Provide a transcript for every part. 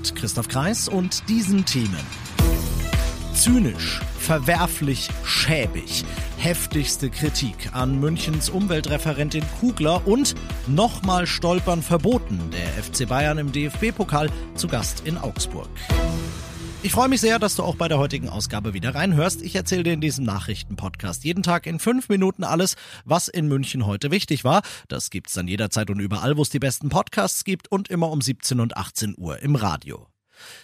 Mit Christoph Kreis und diesen Themen. Zynisch, verwerflich, schäbig. Heftigste Kritik an Münchens Umweltreferentin Kugler und nochmal Stolpern verboten. Der FC Bayern im DFB-Pokal zu Gast in Augsburg. Ich freue mich sehr, dass du auch bei der heutigen Ausgabe wieder reinhörst. Ich erzähle dir in diesem Nachrichtenpodcast jeden Tag in fünf Minuten alles, was in München heute wichtig war. Das gibt's dann jederzeit und überall, wo es die besten Podcasts gibt und immer um 17 und 18 Uhr im Radio.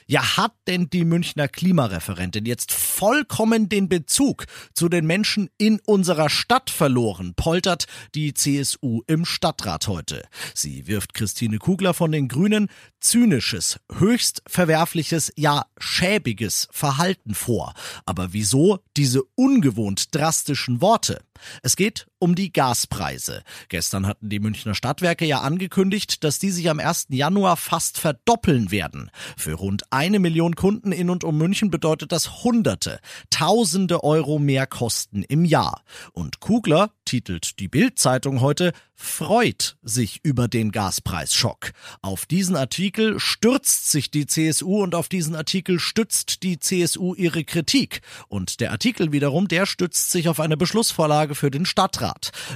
Ja, hat denn die Münchner Klimareferentin jetzt vollkommen den Bezug zu den Menschen in unserer Stadt verloren, poltert die CSU im Stadtrat heute. Sie wirft Christine Kugler von den Grünen zynisches, höchst verwerfliches, ja schäbiges Verhalten vor. Aber wieso diese ungewohnt drastischen Worte? Es geht um die Gaspreise. Gestern hatten die Münchner Stadtwerke ja angekündigt, dass die sich am 1. Januar fast verdoppeln werden. Für rund eine Million Kunden in und um München bedeutet das Hunderte, Tausende Euro mehr Kosten im Jahr. Und Kugler, titelt die Bild-Zeitung heute, freut sich über den Gaspreisschock. Auf diesen Artikel stürzt sich die CSU und auf diesen Artikel stützt die CSU ihre Kritik. Und der Artikel wiederum, der stützt sich auf eine Beschlussvorlage für den Stadtrat.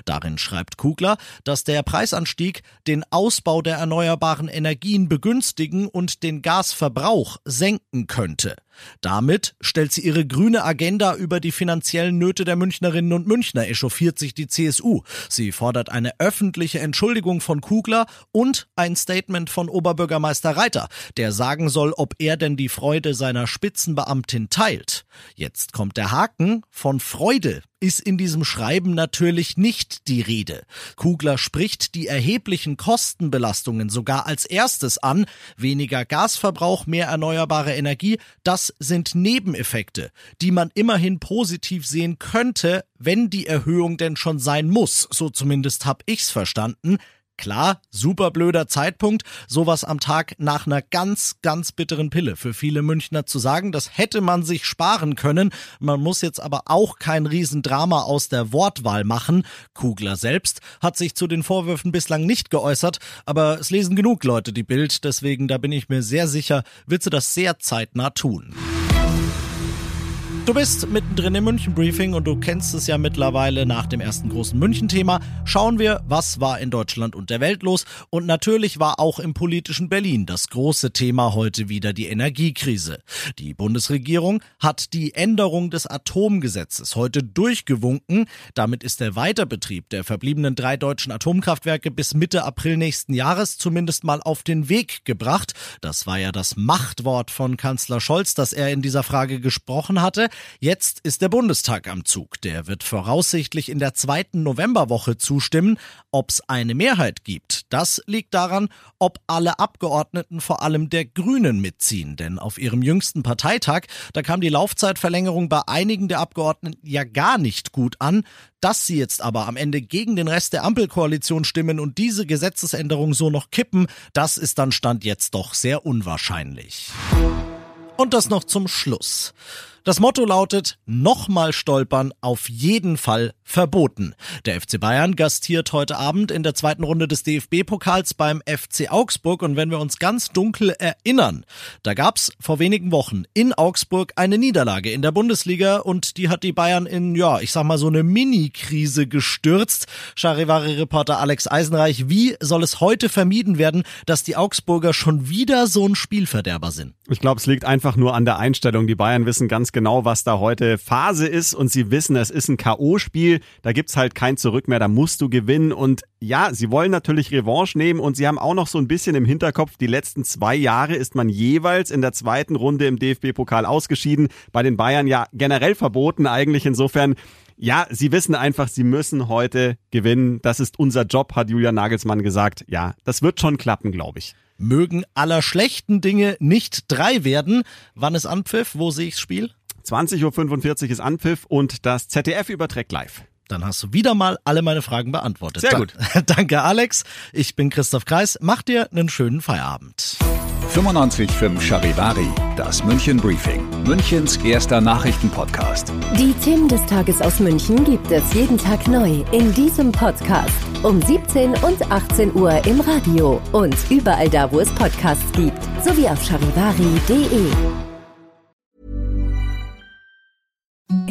Darin schreibt Kugler, dass der Preisanstieg den Ausbau der erneuerbaren Energien begünstigen und den Gasverbrauch senken könnte. Damit stellt sie ihre grüne Agenda über die finanziellen Nöte der Münchnerinnen und Münchner, echauffiert sich die CSU. Sie fordert eine öffentliche Entschuldigung von Kugler und ein Statement von Oberbürgermeister Reiter, der sagen soll, ob er denn die Freude seiner Spitzenbeamtin teilt. Jetzt kommt der Haken von Freude ist in diesem Schreiben natürlich nicht die Rede. Kugler spricht die erheblichen Kostenbelastungen sogar als erstes an. Weniger Gasverbrauch, mehr erneuerbare Energie, das sind Nebeneffekte, die man immerhin positiv sehen könnte, wenn die Erhöhung denn schon sein muss. So zumindest hab ich's verstanden. Klar, super blöder Zeitpunkt, sowas am Tag nach einer ganz, ganz bitteren Pille für viele Münchner zu sagen. Das hätte man sich sparen können. Man muss jetzt aber auch kein Riesendrama aus der Wortwahl machen. Kugler selbst hat sich zu den Vorwürfen bislang nicht geäußert, aber es lesen genug Leute die Bild, deswegen da bin ich mir sehr sicher, wird sie das sehr zeitnah tun. Du bist mittendrin im München Briefing und du kennst es ja mittlerweile nach dem ersten großen München Thema. Schauen wir, was war in Deutschland und der Welt los und natürlich war auch im politischen Berlin das große Thema heute wieder die Energiekrise. Die Bundesregierung hat die Änderung des Atomgesetzes heute durchgewunken. Damit ist der Weiterbetrieb der verbliebenen drei deutschen Atomkraftwerke bis Mitte April nächsten Jahres zumindest mal auf den Weg gebracht. Das war ja das Machtwort von Kanzler Scholz, das er in dieser Frage gesprochen hatte. Jetzt ist der Bundestag am Zug. Der wird voraussichtlich in der zweiten Novemberwoche zustimmen. Ob es eine Mehrheit gibt, das liegt daran, ob alle Abgeordneten vor allem der Grünen mitziehen. Denn auf ihrem jüngsten Parteitag, da kam die Laufzeitverlängerung bei einigen der Abgeordneten ja gar nicht gut an. Dass sie jetzt aber am Ende gegen den Rest der Ampelkoalition stimmen und diese Gesetzesänderung so noch kippen, das ist dann Stand jetzt doch sehr unwahrscheinlich. Und das noch zum Schluss. Das Motto lautet, nochmal stolpern, auf jeden Fall verboten. Der FC Bayern gastiert heute Abend in der zweiten Runde des DFB-Pokals beim FC Augsburg und wenn wir uns ganz dunkel erinnern, da gab's vor wenigen Wochen in Augsburg eine Niederlage in der Bundesliga und die hat die Bayern in, ja, ich sag mal so eine Mini-Krise gestürzt. Charivari-Reporter Alex Eisenreich, wie soll es heute vermieden werden, dass die Augsburger schon wieder so ein Spielverderber sind? Ich glaube, es liegt einfach nur an der Einstellung. Die Bayern wissen ganz genau, was da heute Phase ist und sie wissen, es ist ein K.O.-Spiel. Da gibt's halt kein Zurück mehr, da musst du gewinnen. Und ja, sie wollen natürlich Revanche nehmen und sie haben auch noch so ein bisschen im Hinterkopf, die letzten zwei Jahre ist man jeweils in der zweiten Runde im DFB-Pokal ausgeschieden. Bei den Bayern ja generell verboten eigentlich. Insofern ja, sie wissen einfach, sie müssen heute gewinnen. Das ist unser Job, hat Julian Nagelsmann gesagt. Ja, das wird schon klappen, glaube ich. Mögen aller schlechten Dinge nicht drei werden. Wann ist Anpfiff? Wo sehe ich's Spiel? 20.45 Uhr ist Anpfiff und das ZDF überträgt live. Dann hast du wieder mal alle meine Fragen beantwortet. Sehr gut. Danke, Alex. Ich bin Christoph Kreis. Mach dir einen schönen Feierabend. 95.5 Charivari, das München Briefing, Münchens erster Nachrichtenpodcast. Die Themen des Tages aus München gibt es jeden Tag neu in diesem Podcast. Um 17 und 18 Uhr im Radio und überall da, wo es Podcasts gibt, sowie auf charivari.de.